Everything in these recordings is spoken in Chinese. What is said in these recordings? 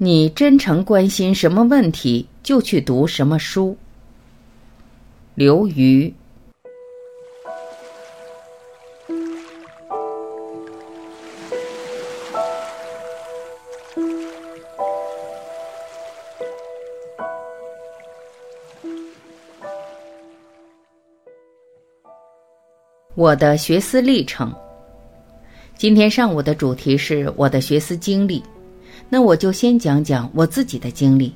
你真诚关心什么问题，就去读什么书。刘瑜。我的学思历程。今天上午的主题是我的学思经历，那我就先讲讲我自己的经历。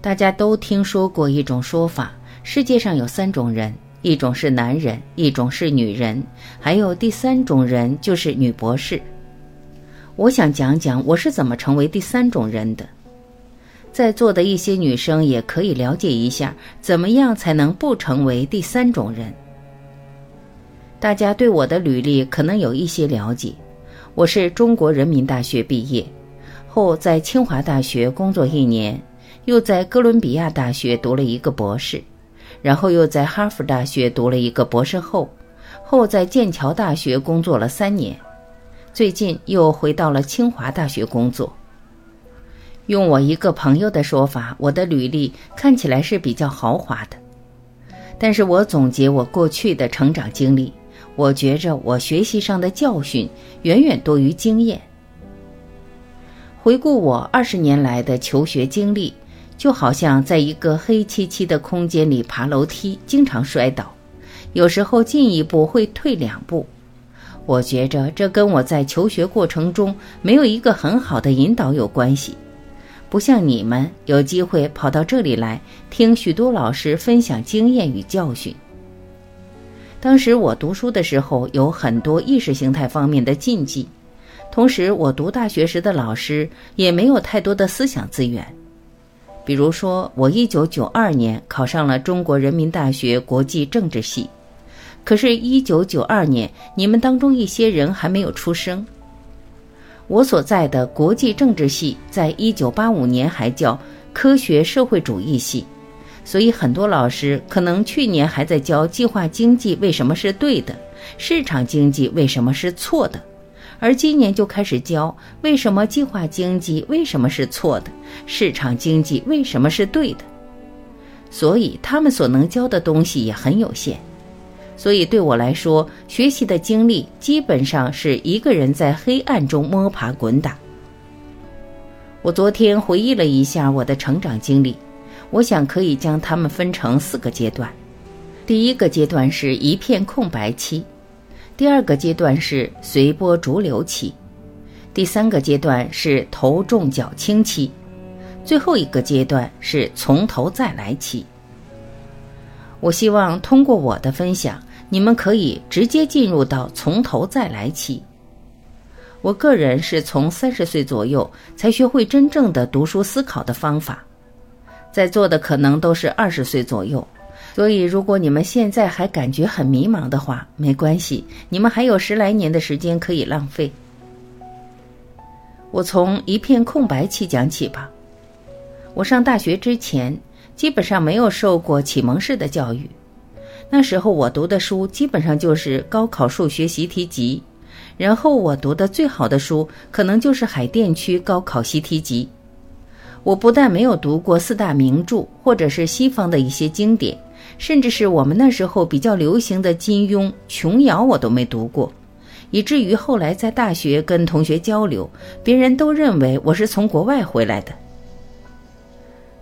大家都听说过一种说法：世界上有三种人，一种是男人，一种是女人，还有第三种人就是女博士。我想讲讲我是怎么成为第三种人的，在座的一些女生也可以了解一下，怎么样才能不成为第三种人。大家对我的履历可能有一些了解，我是中国人民大学毕业，后在清华大学工作一年，又在哥伦比亚大学读了一个博士，然后又在哈佛大学读了一个博士后，后在剑桥大学工作了三年，最近又回到了清华大学工作。用我一个朋友的说法，我的履历看起来是比较豪华的，但是我总结我过去的成长经历。我觉着我学习上的教训远远多于经验。回顾我二十年来的求学经历，就好像在一个黑漆漆的空间里爬楼梯，经常摔倒，有时候进一步会退两步。我觉着这跟我在求学过程中没有一个很好的引导有关系，不像你们有机会跑到这里来听许多老师分享经验与教训。当时我读书的时候有很多意识形态方面的禁忌，同时我读大学时的老师也没有太多的思想资源。比如说，我一九九二年考上了中国人民大学国际政治系，可是，一九九二年你们当中一些人还没有出生。我所在的国际政治系在一九八五年还叫科学社会主义系。所以很多老师可能去年还在教计划经济为什么是对的，市场经济为什么是错的，而今年就开始教为什么计划经济为什么是错的，市场经济为什么是对的。所以他们所能教的东西也很有限。所以对我来说，学习的经历基本上是一个人在黑暗中摸爬滚打。我昨天回忆了一下我的成长经历。我想可以将它们分成四个阶段，第一个阶段是一片空白期，第二个阶段是随波逐流期，第三个阶段是头重脚轻期，最后一个阶段是从头再来期。我希望通过我的分享，你们可以直接进入到从头再来期。我个人是从三十岁左右才学会真正的读书思考的方法。在座的可能都是二十岁左右，所以如果你们现在还感觉很迷茫的话，没关系，你们还有十来年的时间可以浪费。我从一片空白期讲起吧。我上大学之前，基本上没有受过启蒙式的教育，那时候我读的书基本上就是高考数学习题集，然后我读的最好的书可能就是海淀区高考习题集。我不但没有读过四大名著，或者是西方的一些经典，甚至是我们那时候比较流行的金庸、琼瑶，我都没读过，以至于后来在大学跟同学交流，别人都认为我是从国外回来的。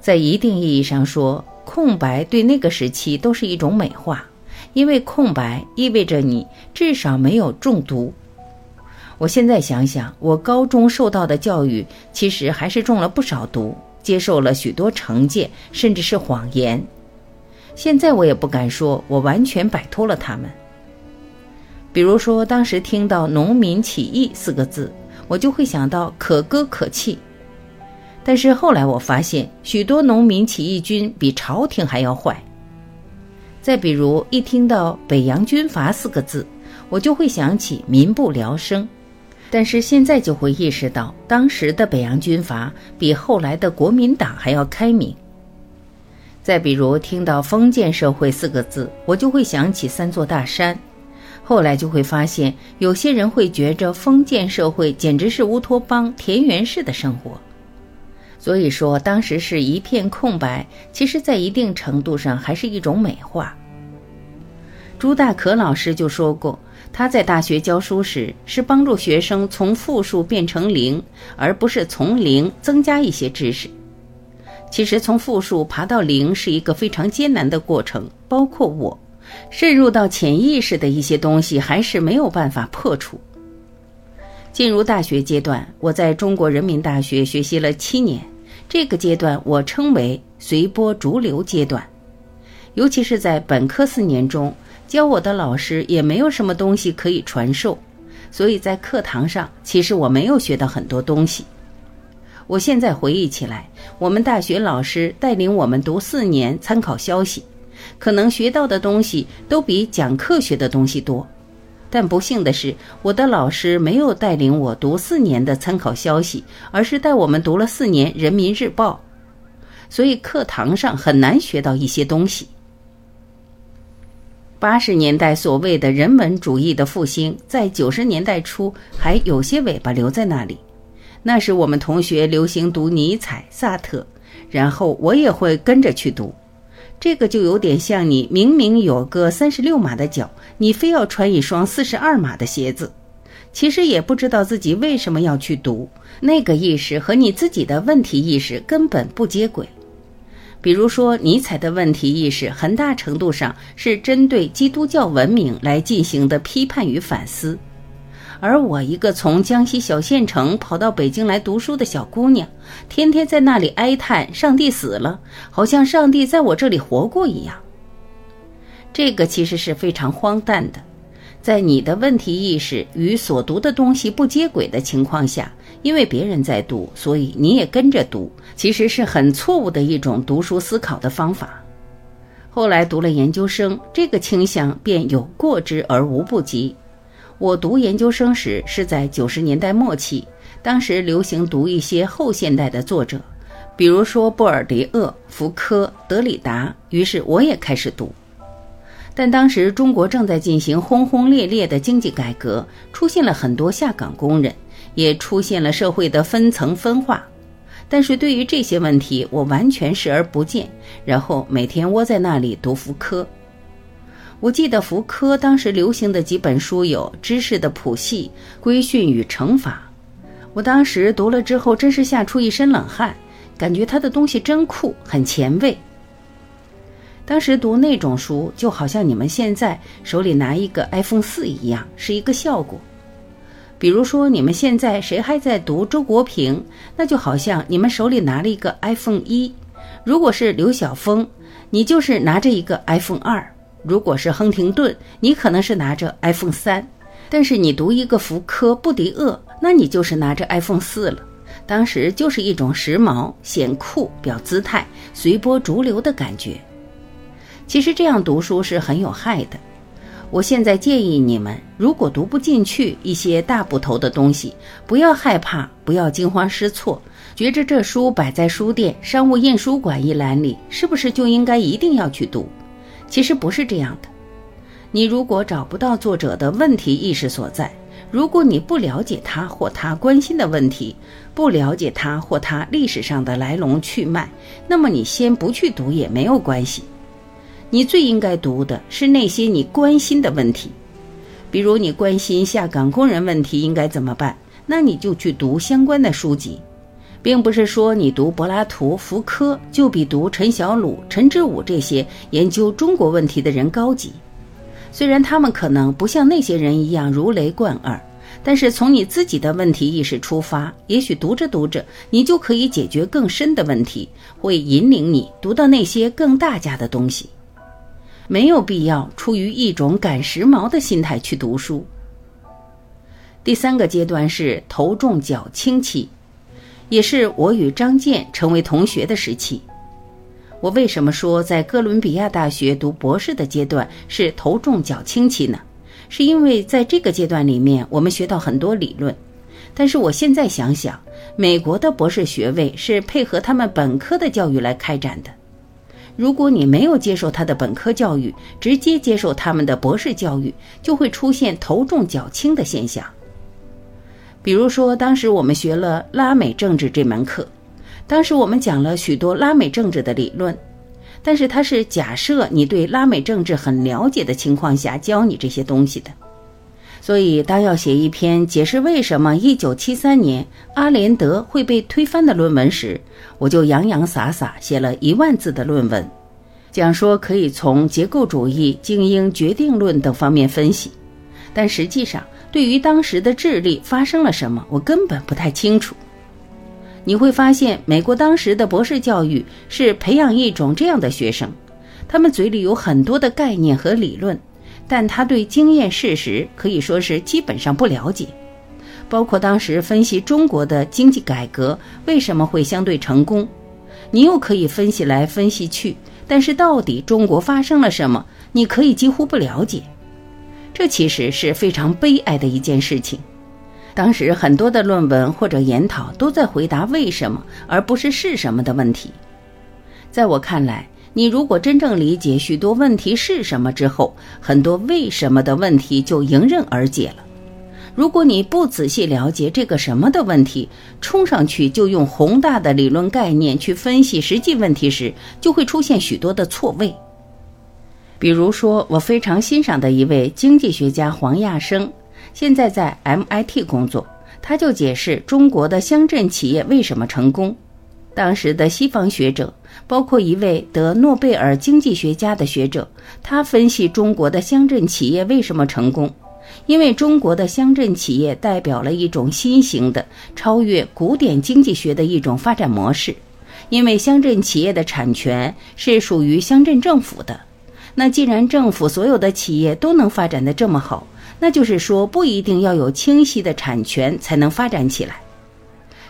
在一定意义上说，空白对那个时期都是一种美化，因为空白意味着你至少没有中毒。我现在想想，我高中受到的教育其实还是中了不少毒，接受了许多惩戒，甚至是谎言。现在我也不敢说我完全摆脱了他们。比如说，当时听到“农民起义”四个字，我就会想到可歌可泣。但是后来我发现，许多农民起义军比朝廷还要坏。再比如，一听到“北洋军阀”四个字，我就会想起民不聊生。但是现在就会意识到，当时的北洋军阀比后来的国民党还要开明。再比如听到“封建社会”四个字，我就会想起三座大山。后来就会发现，有些人会觉着封建社会简直是乌托邦、田园式的生活。所以说，当时是一片空白，其实在一定程度上还是一种美化。朱大可老师就说过，他在大学教书时是帮助学生从负数变成零，而不是从零增加一些知识。其实从负数爬到零是一个非常艰难的过程，包括我渗入到潜意识的一些东西还是没有办法破除。进入大学阶段，我在中国人民大学学习了七年。这个阶段我称为随波逐流阶段，尤其是在本科四年中，教我的老师也没有什么东西可以传授，所以在课堂上其实我没有学到很多东西。我现在回忆起来，我们大学老师带领我们读四年参考消息，可能学到的东西都比讲课学的东西多。但不幸的是，我的老师没有带领我读四年的参考消息，而是带我们读了四年《人民日报》，所以课堂上很难学到一些东西。八十年代所谓的人文主义的复兴，在九十年代初还有些尾巴留在那里。那时我们同学流行读尼采、萨特，然后我也会跟着去读。这个就有点像你明明有个三十六码的脚，你非要穿一双四十二码的鞋子，其实也不知道自己为什么要去读。那个意识和你自己的问题意识根本不接轨。比如说，尼采的问题意识很大程度上是针对基督教文明来进行的批判与反思。而我一个从江西小县城跑到北京来读书的小姑娘，天天在那里哀叹上帝死了，好像上帝在我这里活过一样。这个其实是非常荒诞的，在你的问题意识与所读的东西不接轨的情况下，因为别人在读，所以你也跟着读，其实是很错误的一种读书思考的方法。后来读了研究生，这个倾向便有过之而无不及。我读研究生时是在九十年代末期，当时流行读一些后现代的作者，比如说布尔迪厄、福柯、德里达，于是我也开始读。但当时中国正在进行轰轰烈烈的经济改革，出现了很多下岗工人，也出现了社会的分层分化。但是对于这些问题，我完全视而不见，然后每天窝在那里读福柯。我记得福柯当时流行的几本书有《知识的谱系》《规训与惩罚》，我当时读了之后真是吓出一身冷汗，感觉他的东西真酷，很前卫。当时读那种书，就好像你们现在手里拿一个 iPhone 四一样，是一个效果。比如说，你们现在谁还在读周国平，那就好像你们手里拿了一个 iPhone 一；如果是刘晓峰，你就是拿着一个 iPhone 二。如果是亨廷顿，你可能是拿着 iPhone 三，但是你读一个福柯、布迪厄，那你就是拿着 iPhone 四了。当时就是一种时髦、显酷、表姿态、随波逐流的感觉。其实这样读书是很有害的。我现在建议你们，如果读不进去一些大部头的东西，不要害怕，不要惊慌失措，觉着这书摆在书店、商务印书馆一栏里，是不是就应该一定要去读？其实不是这样的，你如果找不到作者的问题意识所在，如果你不了解他或他关心的问题，不了解他或他历史上的来龙去脉，那么你先不去读也没有关系。你最应该读的是那些你关心的问题，比如你关心下岗工人问题应该怎么办，那你就去读相关的书籍。并不是说你读柏拉图、福柯就比读陈小鲁、陈志武这些研究中国问题的人高级，虽然他们可能不像那些人一样如雷贯耳，但是从你自己的问题意识出发，也许读着读着，你就可以解决更深的问题，会引领你读到那些更大家的东西。没有必要出于一种赶时髦的心态去读书。第三个阶段是头重脚轻期。也是我与张健成为同学的时期。我为什么说在哥伦比亚大学读博士的阶段是头重脚轻期呢？是因为在这个阶段里面，我们学到很多理论。但是我现在想想，美国的博士学位是配合他们本科的教育来开展的。如果你没有接受他的本科教育，直接接受他们的博士教育，就会出现头重脚轻的现象。比如说，当时我们学了拉美政治这门课，当时我们讲了许多拉美政治的理论，但是它是假设你对拉美政治很了解的情况下教你这些东西的。所以，当要写一篇解释为什么1973年阿连德会被推翻的论文时，我就洋洋洒洒写了一万字的论文，讲说可以从结构主义、精英决定论等方面分析。但实际上，对于当时的智利发生了什么，我根本不太清楚。你会发现，美国当时的博士教育是培养一种这样的学生，他们嘴里有很多的概念和理论。但他对经验事实可以说是基本上不了解，包括当时分析中国的经济改革为什么会相对成功，你又可以分析来分析去，但是到底中国发生了什么，你可以几乎不了解。这其实是非常悲哀的一件事情。当时很多的论文或者研讨都在回答为什么，而不是是什么的问题。在我看来。你如果真正理解许多问题是什么之后，很多为什么的问题就迎刃而解了。如果你不仔细了解这个什么的问题，冲上去就用宏大的理论概念去分析实际问题时，就会出现许多的错位。比如说，我非常欣赏的一位经济学家黄亚生，现在在 MIT 工作，他就解释中国的乡镇企业为什么成功。当时的西方学者，包括一位得诺贝尔经济学家的学者，他分析中国的乡镇企业为什么成功，因为中国的乡镇企业代表了一种新型的、超越古典经济学的一种发展模式。因为乡镇企业的产权是属于乡镇政府的，那既然政府所有的企业都能发展的这么好，那就是说不一定要有清晰的产权才能发展起来。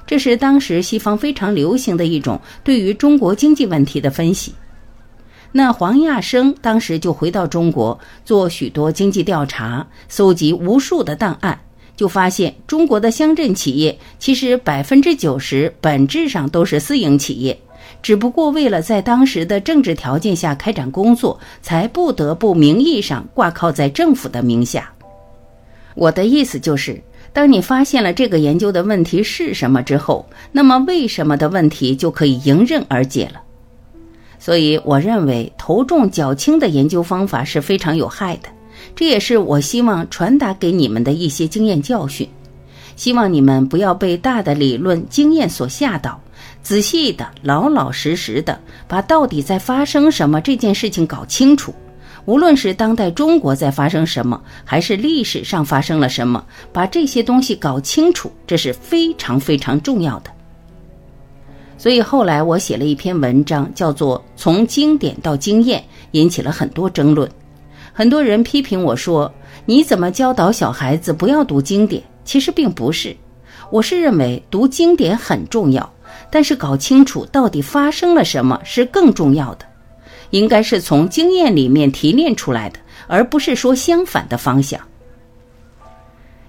这是当时西方非常流行的一种对于中国经济问题的分析。那黄亚生当时就回到中国做许多经济调查，搜集无数的档案，就发现中国的乡镇企业其实百分之九十本质上都是私营企业，只不过为了在当时的政治条件下开展工作，才不得不名义上挂靠在政府的名下。我的意思就是。当你发现了这个研究的问题是什么之后，那么为什么的问题就可以迎刃而解了。所以，我认为头重脚轻的研究方法是非常有害的。这也是我希望传达给你们的一些经验教训。希望你们不要被大的理论经验所吓到，仔细的、老老实实的把到底在发生什么这件事情搞清楚。无论是当代中国在发生什么，还是历史上发生了什么，把这些东西搞清楚，这是非常非常重要的。所以后来我写了一篇文章，叫做《从经典到经验》，引起了很多争论。很多人批评我说：“你怎么教导小孩子不要读经典？”其实并不是，我是认为读经典很重要，但是搞清楚到底发生了什么是更重要的。应该是从经验里面提炼出来的，而不是说相反的方向。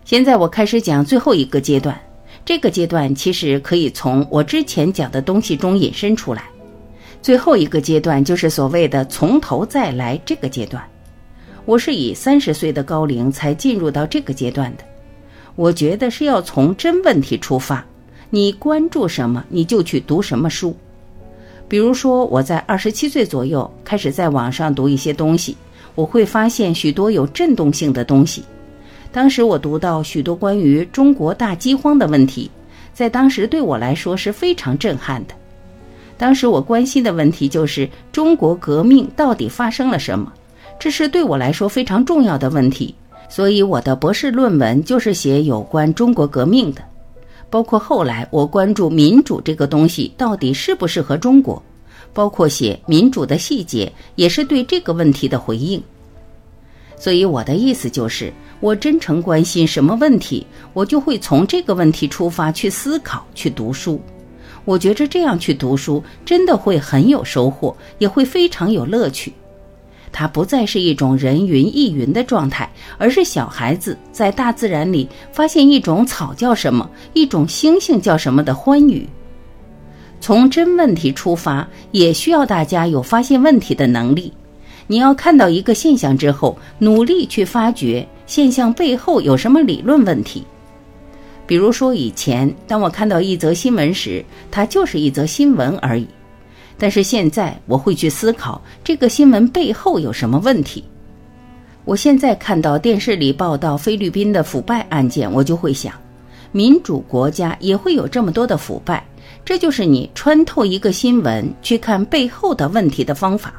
现在我开始讲最后一个阶段，这个阶段其实可以从我之前讲的东西中引申出来。最后一个阶段就是所谓的从头再来这个阶段。我是以三十岁的高龄才进入到这个阶段的。我觉得是要从真问题出发，你关注什么，你就去读什么书。比如说，我在二十七岁左右开始在网上读一些东西，我会发现许多有震动性的东西。当时我读到许多关于中国大饥荒的问题，在当时对我来说是非常震撼的。当时我关心的问题就是中国革命到底发生了什么，这是对我来说非常重要的问题。所以我的博士论文就是写有关中国革命的。包括后来我关注民主这个东西到底适不适合中国，包括写民主的细节，也是对这个问题的回应。所以我的意思就是，我真诚关心什么问题，我就会从这个问题出发去思考、去读书。我觉着这样去读书真的会很有收获，也会非常有乐趣。它不再是一种人云亦云的状态，而是小孩子在大自然里发现一种草叫什么，一种星星叫什么的欢愉。从真问题出发，也需要大家有发现问题的能力。你要看到一个现象之后，努力去发掘现象背后有什么理论问题。比如说，以前当我看到一则新闻时，它就是一则新闻而已。但是现在，我会去思考这个新闻背后有什么问题。我现在看到电视里报道菲律宾的腐败案件，我就会想，民主国家也会有这么多的腐败，这就是你穿透一个新闻去看背后的问题的方法。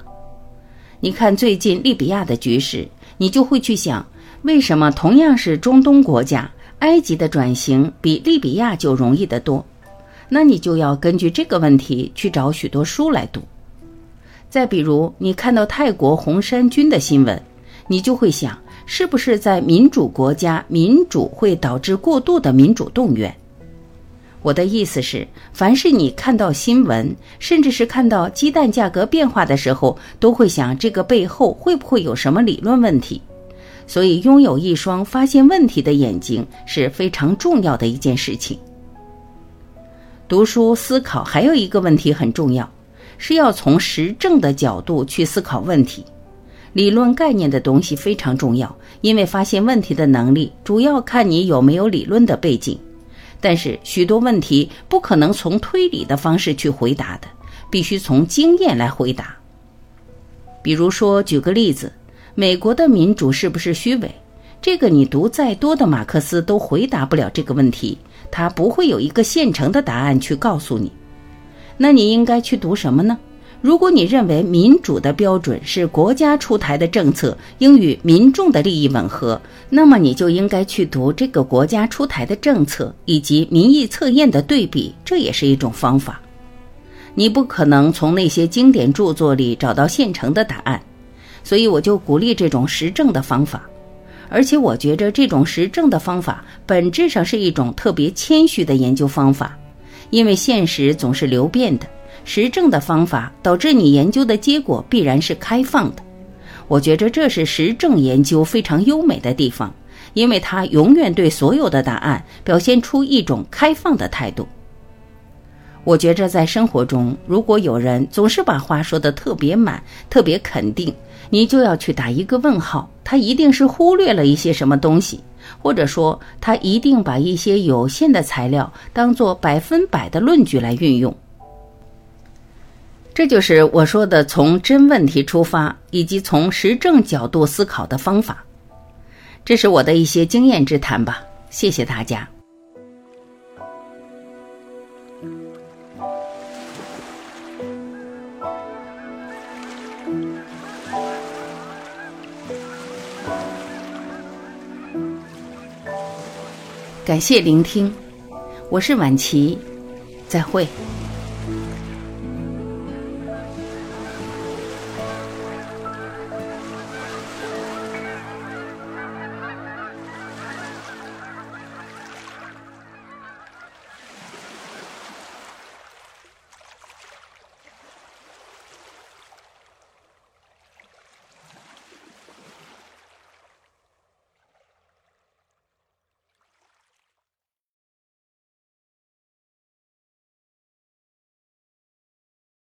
你看最近利比亚的局势，你就会去想，为什么同样是中东国家？埃及的转型比利比亚就容易得多，那你就要根据这个问题去找许多书来读。再比如，你看到泰国红衫军的新闻，你就会想，是不是在民主国家，民主会导致过度的民主动员？我的意思是，凡是你看到新闻，甚至是看到鸡蛋价格变化的时候，都会想这个背后会不会有什么理论问题？所以，拥有一双发现问题的眼睛是非常重要的一件事情。读书思考还有一个问题很重要，是要从实证的角度去思考问题。理论概念的东西非常重要，因为发现问题的能力主要看你有没有理论的背景。但是，许多问题不可能从推理的方式去回答的，必须从经验来回答。比如说，举个例子。美国的民主是不是虚伪？这个你读再多的马克思都回答不了这个问题，他不会有一个现成的答案去告诉你。那你应该去读什么呢？如果你认为民主的标准是国家出台的政策应与民众的利益吻合，那么你就应该去读这个国家出台的政策以及民意测验的对比，这也是一种方法。你不可能从那些经典著作里找到现成的答案。所以我就鼓励这种实证的方法，而且我觉着这种实证的方法本质上是一种特别谦虚的研究方法，因为现实总是流变的，实证的方法导致你研究的结果必然是开放的。我觉着这是实证研究非常优美的地方，因为它永远对所有的答案表现出一种开放的态度。我觉着在生活中，如果有人总是把话说得特别满、特别肯定，你就要去打一个问号，他一定是忽略了一些什么东西，或者说他一定把一些有限的材料当做百分百的论据来运用。这就是我说的从真问题出发，以及从实证角度思考的方法。这是我的一些经验之谈吧，谢谢大家。感谢聆听，我是晚琪，再会。